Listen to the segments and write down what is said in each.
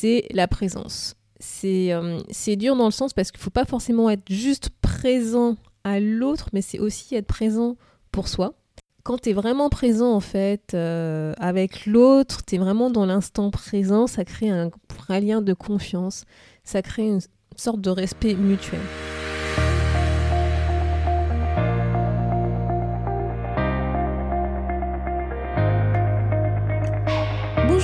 c'est la présence. C'est euh, c'est dur dans le sens parce qu'il ne faut pas forcément être juste présent à l'autre, mais c'est aussi être présent pour soi. Quand tu es vraiment présent en fait euh, avec l'autre, tu es vraiment dans l'instant présent, ça crée un, un lien de confiance, ça crée une sorte de respect mutuel.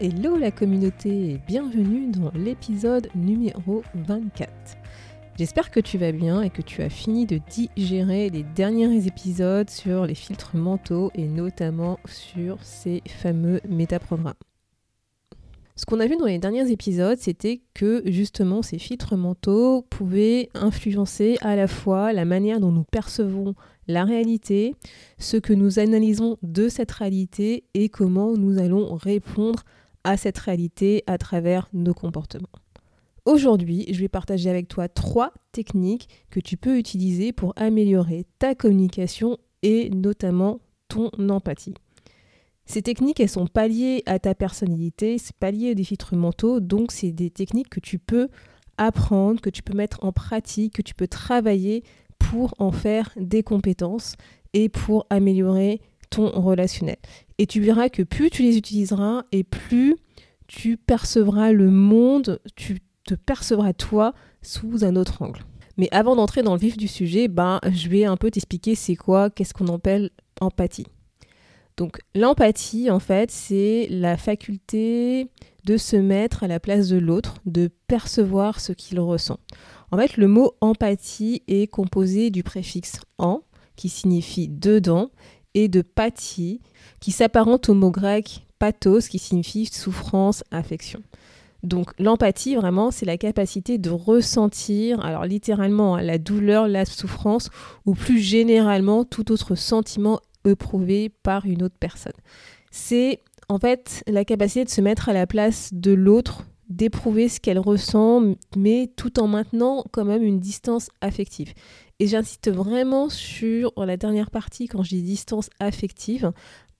Hello la communauté et bienvenue dans l'épisode numéro 24. J'espère que tu vas bien et que tu as fini de digérer les derniers épisodes sur les filtres mentaux et notamment sur ces fameux métaprogrammes. Ce qu'on a vu dans les derniers épisodes, c'était que justement ces filtres mentaux pouvaient influencer à la fois la manière dont nous percevons la réalité, ce que nous analysons de cette réalité et comment nous allons répondre cette réalité à travers nos comportements. Aujourd'hui, je vais partager avec toi trois techniques que tu peux utiliser pour améliorer ta communication et notamment ton empathie. Ces techniques, elles sont pas liées à ta personnalité, c'est pas lié des filtres mentaux, donc c'est des techniques que tu peux apprendre, que tu peux mettre en pratique, que tu peux travailler pour en faire des compétences et pour améliorer ton relationnel. Et tu verras que plus tu les utiliseras et plus tu percevras le monde, tu te percevras toi sous un autre angle. Mais avant d'entrer dans le vif du sujet, ben, je vais un peu t'expliquer c'est quoi, qu'est-ce qu'on appelle empathie. Donc l'empathie, en fait, c'est la faculté de se mettre à la place de l'autre, de percevoir ce qu'il ressent. En fait, le mot empathie est composé du préfixe en, qui signifie dedans, et de pathie, qui s'apparente au mot grec pathos, qui signifie souffrance, affection. Donc l'empathie, vraiment, c'est la capacité de ressentir, alors littéralement, hein, la douleur, la souffrance, ou plus généralement tout autre sentiment éprouvé par une autre personne. C'est en fait la capacité de se mettre à la place de l'autre, d'éprouver ce qu'elle ressent, mais tout en maintenant quand même une distance affective. Et j'insiste vraiment sur la dernière partie quand je dis distance affective,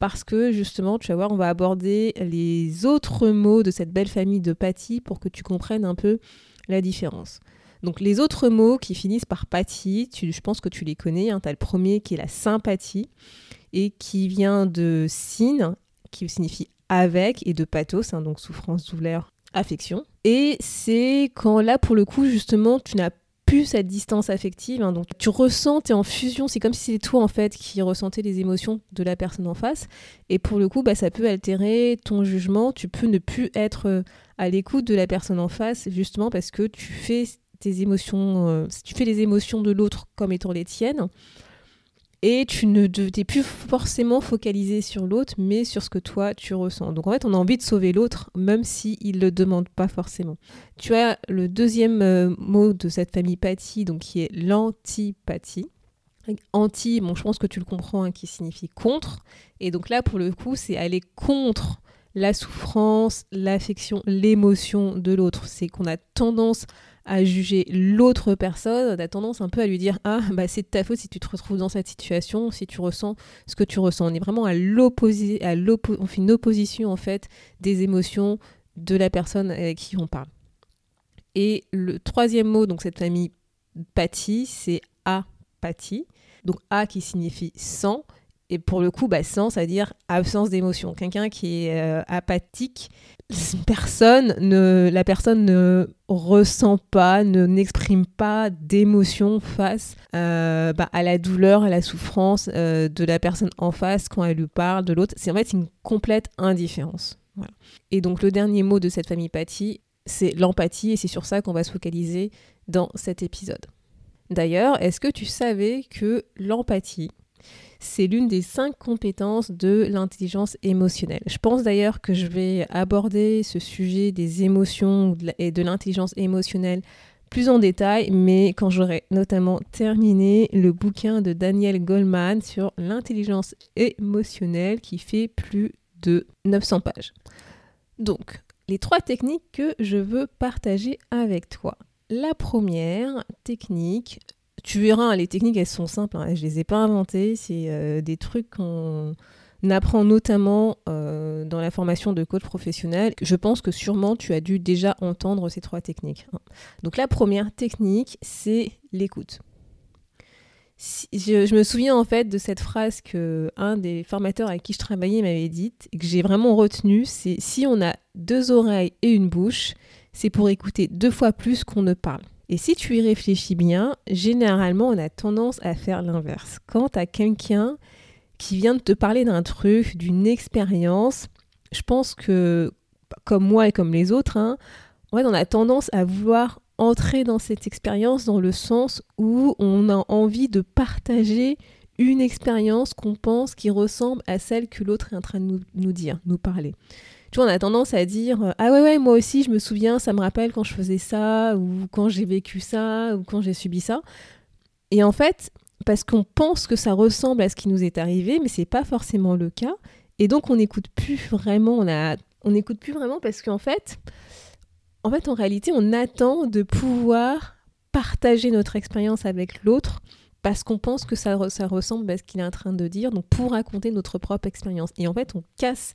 parce que justement, tu vas voir, on va aborder les autres mots de cette belle famille de Patty pour que tu comprennes un peu la différence. Donc les autres mots qui finissent par Patty, je pense que tu les connais. Hein, tu as le premier qui est la sympathie et qui vient de syn, qui signifie avec, et de pathos, hein, donc souffrance, douleur, affection. Et c'est quand là, pour le coup, justement, tu n'as cette distance affective. Hein. donc tu ressens, tu es en fusion, c'est comme si c'était toi en fait qui ressentais les émotions de la personne en face. Et pour le coup, bah, ça peut altérer ton jugement. Tu peux ne plus être euh, à l'écoute de la personne en face, justement parce que tu fais tes émotions, euh, tu fais les émotions de l'autre comme étant les tiennes et tu ne t'es plus forcément focalisé sur l'autre, mais sur ce que toi tu ressens. Donc en fait, on a envie de sauver l'autre, même s'il il ne le demande pas forcément. Tu as le deuxième euh, mot de cette famille pathie, donc qui est l'antipathie. Anti, bon, je pense que tu le comprends, hein, qui signifie contre. Et donc là, pour le coup, c'est aller contre la souffrance, l'affection, l'émotion de l'autre. C'est qu'on a tendance juger l'autre personne, on a tendance un peu à lui dire ah bah c'est de ta faute si tu te retrouves dans cette situation, si tu ressens ce que tu ressens. On est vraiment à l'opposé, à on fait une opposition en fait des émotions de la personne avec qui on parle. Et le troisième mot, donc cette famille pathie, c'est apathie. Donc a qui signifie sans et pour le coup, bah, sans, c'est-à-dire absence d'émotion. Quelqu'un qui est euh, apathique, personne ne, la personne ne ressent pas, ne n'exprime pas d'émotion face euh, bah, à la douleur, à la souffrance euh, de la personne en face quand elle lui parle de l'autre. C'est en fait une complète indifférence. Et donc le dernier mot de cette famille pathie, c'est l'empathie, et c'est sur ça qu'on va se focaliser dans cet épisode. D'ailleurs, est-ce que tu savais que l'empathie, c'est l'une des cinq compétences de l'intelligence émotionnelle. Je pense d'ailleurs que je vais aborder ce sujet des émotions et de l'intelligence émotionnelle plus en détail, mais quand j'aurai notamment terminé le bouquin de Daniel Goleman sur l'intelligence émotionnelle qui fait plus de 900 pages. Donc, les trois techniques que je veux partager avec toi. La première technique, tu verras, les techniques elles sont simples, hein, je les ai pas inventées, c'est euh, des trucs qu'on apprend notamment euh, dans la formation de coach professionnel. Je pense que sûrement tu as dû déjà entendre ces trois techniques. Hein. Donc la première technique, c'est l'écoute. je, me souviens en fait de cette phrase que un des formateurs avec qui je travaillais m'avait dite et que j'ai vraiment retenu, c'est si on a deux oreilles et une bouche, c'est pour écouter deux fois plus qu'on ne parle. Et si tu y réfléchis bien, généralement on a tendance à faire l'inverse. Quand tu quelqu'un qui vient de te parler d'un truc, d'une expérience, je pense que, comme moi et comme les autres, hein, on a tendance à vouloir entrer dans cette expérience dans le sens où on a envie de partager une expérience qu'on pense qui ressemble à celle que l'autre est en train de nous, nous, dire, nous parler. Tu on a tendance à dire Ah ouais, ouais, moi aussi, je me souviens, ça me rappelle quand je faisais ça, ou quand j'ai vécu ça, ou quand j'ai subi ça. Et en fait, parce qu'on pense que ça ressemble à ce qui nous est arrivé, mais c'est pas forcément le cas. Et donc on n'écoute plus vraiment, on a, on n'écoute plus vraiment parce qu'en fait, en fait, en réalité, on attend de pouvoir partager notre expérience avec l'autre parce qu'on pense que ça, ça ressemble à ce qu'il est en train de dire, donc pour raconter notre propre expérience. Et en fait, on casse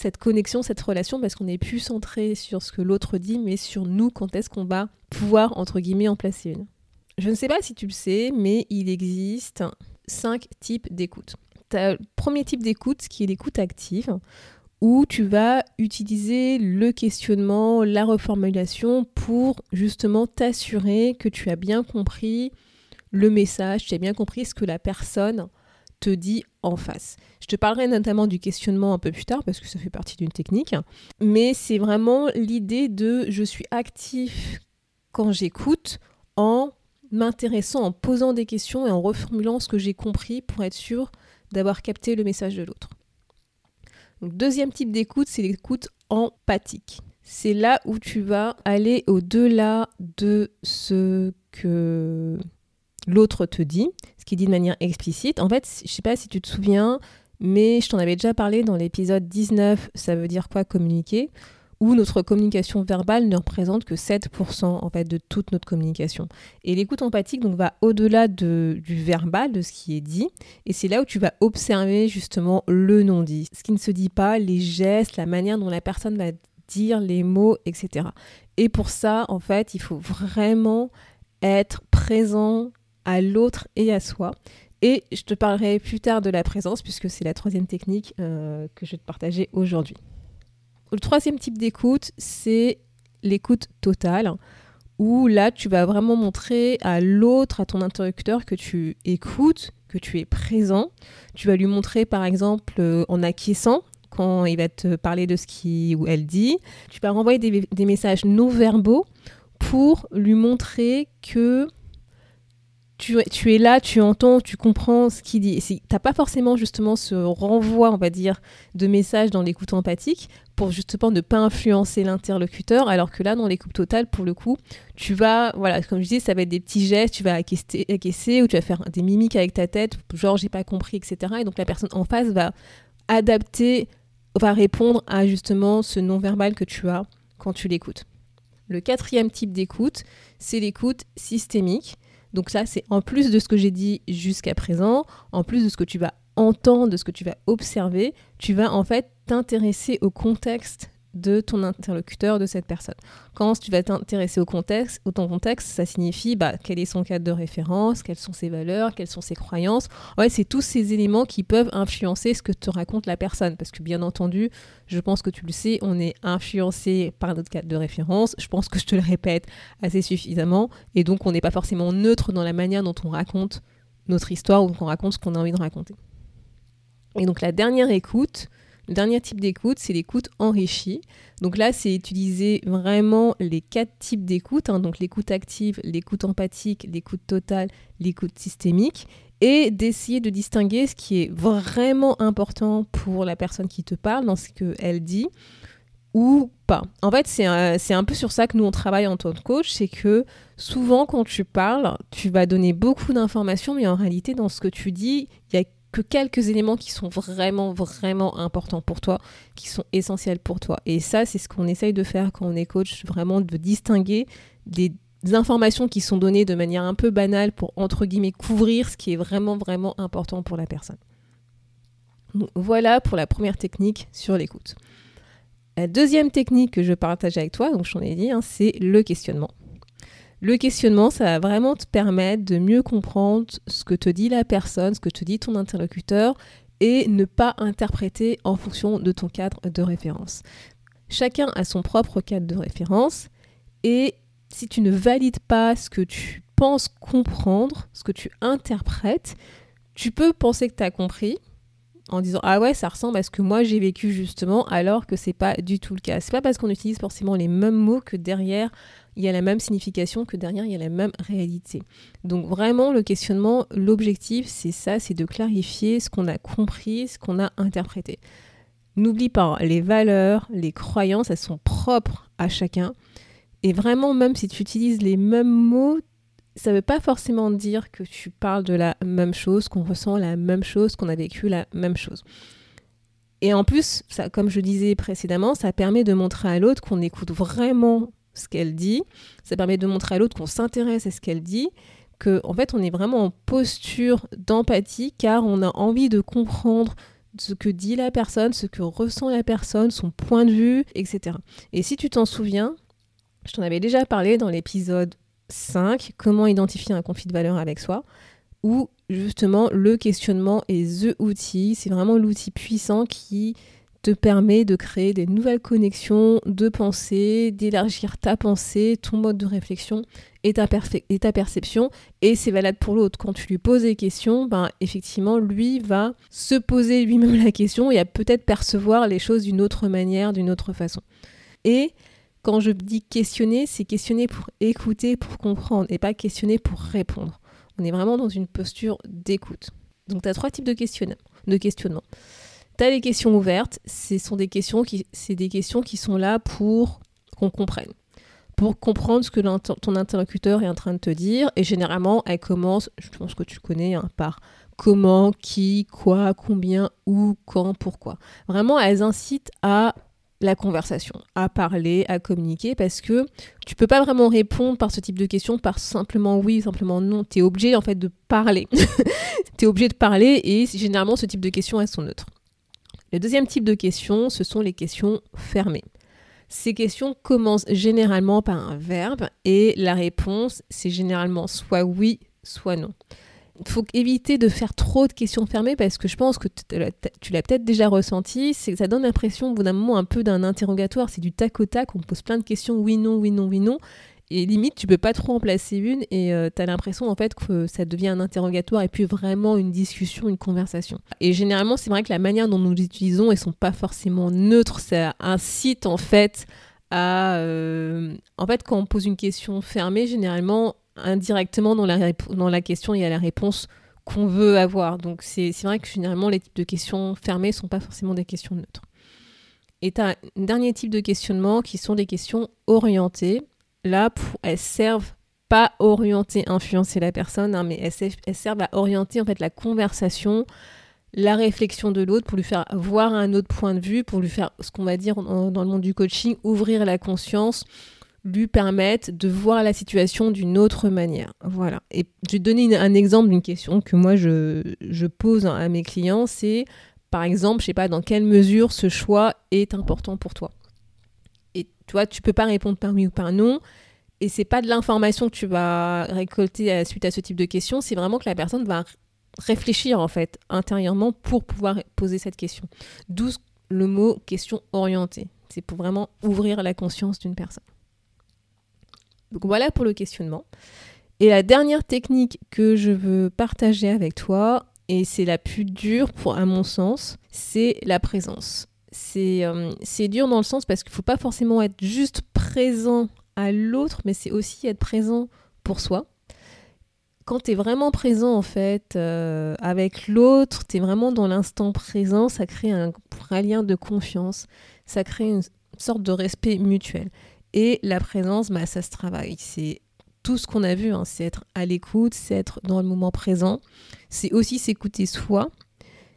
cette connexion, cette relation, parce qu'on n'est plus centré sur ce que l'autre dit, mais sur nous, quand est-ce qu'on va pouvoir, entre guillemets, en placer une. Je ne sais pas si tu le sais, mais il existe cinq types d'écoute. Le premier type d'écoute qui est l'écoute active, où tu vas utiliser le questionnement, la reformulation pour justement t'assurer que tu as bien compris le message, tu as bien compris ce que la personne te dit en face. Je te parlerai notamment du questionnement un peu plus tard parce que ça fait partie d'une technique, mais c'est vraiment l'idée de je suis actif quand j'écoute en m'intéressant, en posant des questions et en reformulant ce que j'ai compris pour être sûr d'avoir capté le message de l'autre. deuxième type d'écoute, c'est l'écoute empathique. C'est là où tu vas aller au-delà de ce que l'autre te dit, ce qu'il dit de manière explicite. En fait, je sais pas si tu te souviens, mais je t'en avais déjà parlé dans l'épisode 19, ça veut dire quoi communiquer où notre communication verbale ne représente que 7% en fait de toute notre communication. Et l'écoute empathique donc va au-delà de, du verbal, de ce qui est dit, et c'est là où tu vas observer justement le non-dit, ce qui ne se dit pas, les gestes, la manière dont la personne va dire les mots, etc. Et pour ça, en fait, il faut vraiment être présent à l'autre et à soi. Et je te parlerai plus tard de la présence, puisque c'est la troisième technique euh, que je vais te partager aujourd'hui. Le troisième type d'écoute, c'est l'écoute totale, où là, tu vas vraiment montrer à l'autre, à ton interlocuteur, que tu écoutes, que tu es présent. Tu vas lui montrer, par exemple, euh, en acquiesçant, quand il va te parler de ce qu'il ou elle dit. Tu vas renvoyer des, des messages non verbaux pour lui montrer que tu, es là, tu entends, tu comprends ce qu'il dit. Tu n'as pas forcément justement ce renvoi, on va dire, de messages dans l'écoute empathique pour justement ne pas influencer l'interlocuteur, alors que là, dans l'écoute totale, pour le coup, tu vas, voilà, comme je dis, ça va être des petits gestes, tu vas acquiescer, ou tu vas faire des mimiques avec ta tête, genre j'ai pas compris, etc. Et donc la personne en face va adapter, va répondre à justement ce non-verbal que tu as quand tu l'écoutes. Le quatrième type d'écoute, c'est l'écoute systémique. Donc ça, c'est en plus de ce que j'ai dit jusqu'à présent, en plus de ce que tu vas entendre, de ce que tu vas observer, tu vas en fait t'intéresser au contexte de ton interlocuteur, de cette personne. Quand tu vas t'intéresser au contexte, au ton contexte, ça signifie bah, quel est son cadre de référence, quelles sont ses valeurs, quelles sont ses croyances. C'est tous ces éléments qui peuvent influencer ce que te raconte la personne. Parce que bien entendu, je pense que tu le sais, on est influencé par notre cadre de référence. Je pense que je te le répète assez suffisamment. Et donc, on n'est pas forcément neutre dans la manière dont on raconte notre histoire ou qu'on raconte ce qu'on a envie de raconter. Et donc, la dernière écoute, le dernier type d'écoute, c'est l'écoute enrichie. Donc là, c'est utiliser vraiment les quatre types d'écoute, hein. donc l'écoute active, l'écoute empathique, l'écoute totale, l'écoute systémique, et d'essayer de distinguer ce qui est vraiment important pour la personne qui te parle dans ce qu'elle dit, ou pas. En fait, c'est un, un, peu sur ça que nous on travaille en tant que coach, c'est que souvent quand tu parles, tu vas donner beaucoup d'informations, mais en réalité dans ce que tu dis, il y a que quelques éléments qui sont vraiment, vraiment importants pour toi, qui sont essentiels pour toi. Et ça, c'est ce qu'on essaye de faire quand on est coach, vraiment de distinguer des informations qui sont données de manière un peu banale pour, entre guillemets, couvrir ce qui est vraiment, vraiment important pour la personne. voilà pour la première technique sur l'écoute. La deuxième technique que je partage avec toi, donc j'en ai dit, hein, c'est le questionnement. Le questionnement, ça va vraiment te permettre de mieux comprendre ce que te dit la personne, ce que te dit ton interlocuteur et ne pas interpréter en fonction de ton cadre de référence. Chacun a son propre cadre de référence et si tu ne valides pas ce que tu penses comprendre, ce que tu interprètes, tu peux penser que tu as compris en disant ah ouais ça ressemble à ce que moi j'ai vécu justement alors que c'est pas du tout le cas. C'est pas parce qu'on utilise forcément les mêmes mots que derrière il y a la même signification que derrière il y a la même réalité. Donc vraiment le questionnement, l'objectif c'est ça, c'est de clarifier ce qu'on a compris, ce qu'on a interprété. N'oublie pas, les valeurs, les croyances, elles sont propres à chacun. Et vraiment, même si tu utilises les mêmes mots, ça ne veut pas forcément dire que tu parles de la même chose, qu'on ressent la même chose, qu'on a vécu la même chose. Et en plus, ça, comme je disais précédemment, ça permet de montrer à l'autre qu'on écoute vraiment ce qu'elle dit. Ça permet de montrer à l'autre qu'on s'intéresse à ce qu'elle dit, que en fait on est vraiment en posture d'empathie car on a envie de comprendre ce que dit la personne, ce que ressent la personne, son point de vue, etc. Et si tu t'en souviens, je t'en avais déjà parlé dans l'épisode 5, comment identifier un conflit de valeur avec soi, où justement le questionnement est the outil, c'est vraiment l'outil puissant qui te permet de créer des nouvelles connexions de pensée, d'élargir ta pensée, ton mode de réflexion et ta, et ta perception. Et c'est valable pour l'autre. Quand tu lui poses des questions, ben, effectivement, lui va se poser lui-même la question et à peut-être percevoir les choses d'une autre manière, d'une autre façon. Et quand je dis questionner, c'est questionner pour écouter, pour comprendre, et pas questionner pour répondre. On est vraiment dans une posture d'écoute. Donc tu as trois types de questionnement. De questionnement. Tu as les questions ouvertes, ce sont des questions qui, des questions qui sont là pour qu'on comprenne, pour comprendre ce que ton interlocuteur est en train de te dire. Et généralement, elles commencent, je pense que tu connais, hein, par comment, qui, quoi, combien, où, quand, pourquoi. Vraiment, elles incitent à la conversation, à parler, à communiquer, parce que tu peux pas vraiment répondre par ce type de questions par simplement oui, simplement non. Tu es obligé en fait de parler. tu es obligé de parler et généralement ce type de questions elles sont neutres. Le deuxième type de questions, ce sont les questions fermées. Ces questions commencent généralement par un verbe et la réponse, c'est généralement soit oui, soit non. Faut éviter de faire trop de questions fermées parce que je pense que tu l'as peut-être déjà ressenti, c'est que ça donne l'impression au bout d'un moment un peu d'un interrogatoire, c'est du tac au tac, on pose plein de questions oui, non, oui, non, oui, non, et limite, tu peux pas trop en placer une et euh, tu as l'impression en fait que ça devient un interrogatoire et puis vraiment une discussion, une conversation. Et généralement, c'est vrai que la manière dont nous l'utilisons, elles sont pas forcément neutres. Ça incite en fait à. Euh, en fait, quand on pose une question fermée, généralement, indirectement dans la, dans la question, il y a la réponse qu'on veut avoir. Donc c'est vrai que généralement, les types de questions fermées sont pas forcément des questions neutres. Et un dernier type de questionnement qui sont des questions orientées là, elles servent pas orienter, influencer la personne, hein, mais elles, servent à orienter en fait la conversation, la réflexion de l'autre pour lui faire voir un autre point de vue, pour lui faire ce qu'on va dire dans, le monde du coaching, ouvrir la conscience, lui permettre de voir la situation d'une autre manière. Voilà. Et je vais donner un exemple d'une question que moi je, je pose à mes clients, c'est par exemple, je sais pas dans quelle mesure ce choix est important pour toi? Tu vois, tu peux pas répondre par oui ou par non. Et c'est pas de l'information que tu vas récolter suite à ce type de questions, c'est vraiment que la personne va réfléchir en fait intérieurement pour pouvoir poser cette question. D'où le mot question orientée. C'est pour vraiment ouvrir la conscience d'une personne. Donc voilà pour le questionnement. Et la dernière technique que je veux partager avec toi, et c'est la plus dure pour, à mon sens, c'est la présence. Euh, c'est dur dans le sens parce qu'il ne faut pas forcément être juste présent à l'autre, mais c'est aussi être présent pour soi. Quand tu es vraiment présent en fait euh, avec l'autre, tu es vraiment dans l'instant présent, ça crée un, lien de confiance, ça crée une sorte de respect mutuel. Et la présence, bah, ça se travaille. C'est tout ce qu'on a vu, hein. c'est être à l'écoute, c'est être dans le moment présent, c'est aussi s'écouter soi.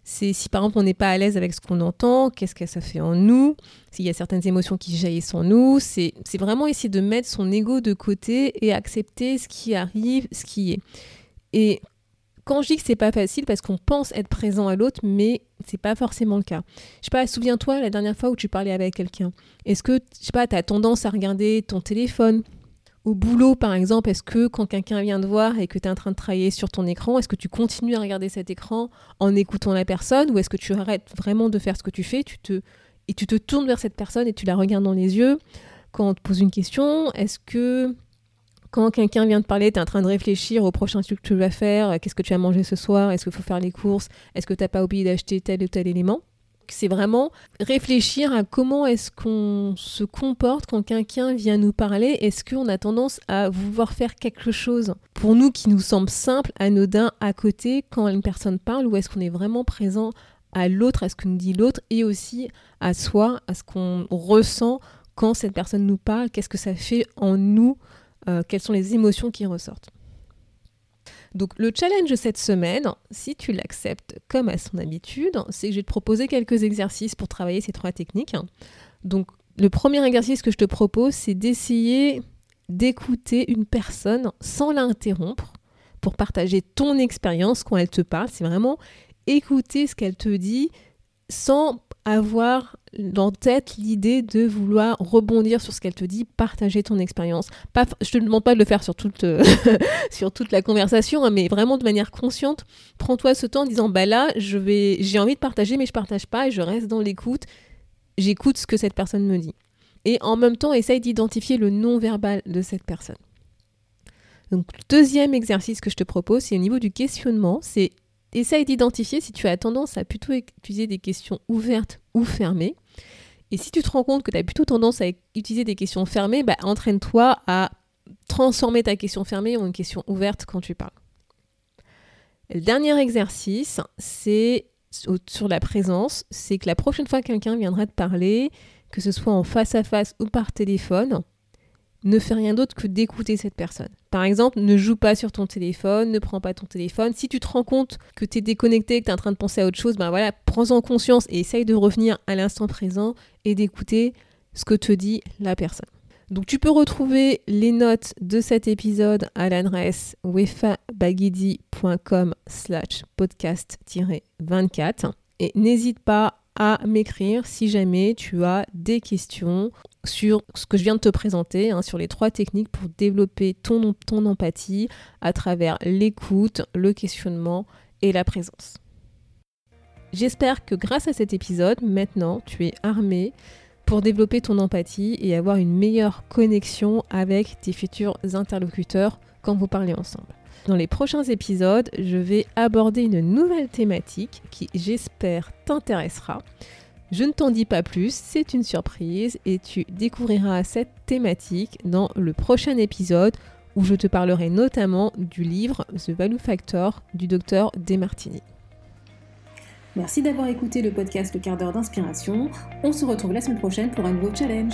C'est si par exemple on n'est pas à l'aise avec ce qu'on entend, qu'est-ce que ça fait en nous, s'il y a certaines émotions qui jaillissent en nous, c'est vraiment essayer de mettre son ego de côté et accepter ce qui arrive, ce qui est. Et quand je dis que c'est pas facile parce qu'on pense être présent à l'autre, mais c'est pas forcément le cas. Je sais pas, souviens-toi la dernière fois où tu parlais avec quelqu'un. Est-ce que, je sais pas, tu as tendance à regarder ton téléphone? Au boulot, par exemple, est-ce que quand quelqu'un vient te voir et que tu es en train de travailler sur ton écran, est-ce que tu continues à regarder cet écran en écoutant la personne ou est-ce que tu arrêtes vraiment de faire ce que tu fais et tu te tournes vers cette personne et tu la regardes dans les yeux quand on te pose une question? Est-ce que quand quelqu'un vient te parler, tu es en train de réfléchir au prochain truc que tu vas faire Qu'est-ce que tu as mangé ce soir Est-ce qu'il faut faire les courses Est-ce que tu n'as pas oublié d'acheter tel ou tel élément? C'est vraiment réfléchir à comment est-ce qu'on se comporte quand quelqu'un vient nous parler. Est-ce qu'on a tendance à vouloir faire quelque chose pour nous qui nous semble simple, anodin, à côté quand une personne parle? Ou est-ce qu'on est vraiment présent à l'autre, à ce que nous dit l'autre et aussi à soi, à ce qu'on ressent quand cette personne nous parle, qu'est-ce que ça fait en nous, euh, quelles sont les émotions qui ressortent. Donc le challenge cette semaine, si tu l'acceptes comme à son habitude, c'est que je vais te proposer quelques exercices pour travailler ces trois techniques. Donc le premier exercice que je te propose, c'est d'essayer d'écouter une personne sans l'interrompre pour partager ton expérience quand elle te parle. C'est vraiment écouter ce qu'elle te dit sans avoir en tête l'idée de vouloir rebondir sur ce qu'elle te dit, partager ton expérience. Pas, je te demande pas de le faire sur toute, euh, sur toute la conversation, hein, mais vraiment de manière consciente. Prends-toi ce temps en disant bah là, je vais, j'ai envie de partager, mais je partage pas et je reste dans l'écoute. J'écoute ce que cette personne me dit. Et en même temps, essaye d'identifier le non-verbal de cette personne. Donc, deuxième exercice que je te propose, c'est au niveau du questionnement, c'est essaye d'identifier si tu as tendance à plutôt utiliser des questions ouvertes ou fermées. Et si tu te rends compte que tu as plutôt tendance à utiliser des questions fermées, bah, entraîne-toi à transformer ta question fermée en une question ouverte quand tu parles. le dernier exercice, c'est sur la présence, c'est que la prochaine fois que quelqu'un viendra te parler, que ce soit en face à face ou par téléphone, ne fais rien d'autre que d'écouter cette personne. Par exemple, ne joue pas sur ton téléphone, ne prends pas ton téléphone. Si tu te rends compte que tu es déconnecté, que tu es en train de penser à autre chose, ben voilà, prends-en conscience et essaye de revenir à l'instant présent et d'écouter ce que te dit la personne. Donc tu peux retrouver les notes de cet épisode à l'adresse wefabagidi.com slash podcast-24 et n'hésite pas à m'écrire si jamais tu as des questions sur ce que je viens de te présenter, hein, sur les trois techniques pour développer ton, ton empathie à travers l'écoute, le questionnement et la présence. J'espère que grâce à cet épisode, maintenant, tu es armé pour développer ton empathie et avoir une meilleure connexion avec tes futurs interlocuteurs quand vous parlez ensemble. Dans les prochains épisodes, je vais aborder une nouvelle thématique qui, j'espère, t'intéressera. Je ne t'en dis pas plus, c'est une surprise et tu découvriras cette thématique dans le prochain épisode où je te parlerai notamment du livre The Value Factor du docteur Demartini. Merci d'avoir écouté le podcast Le quart d'heure d'inspiration. On se retrouve la semaine prochaine pour un nouveau challenge.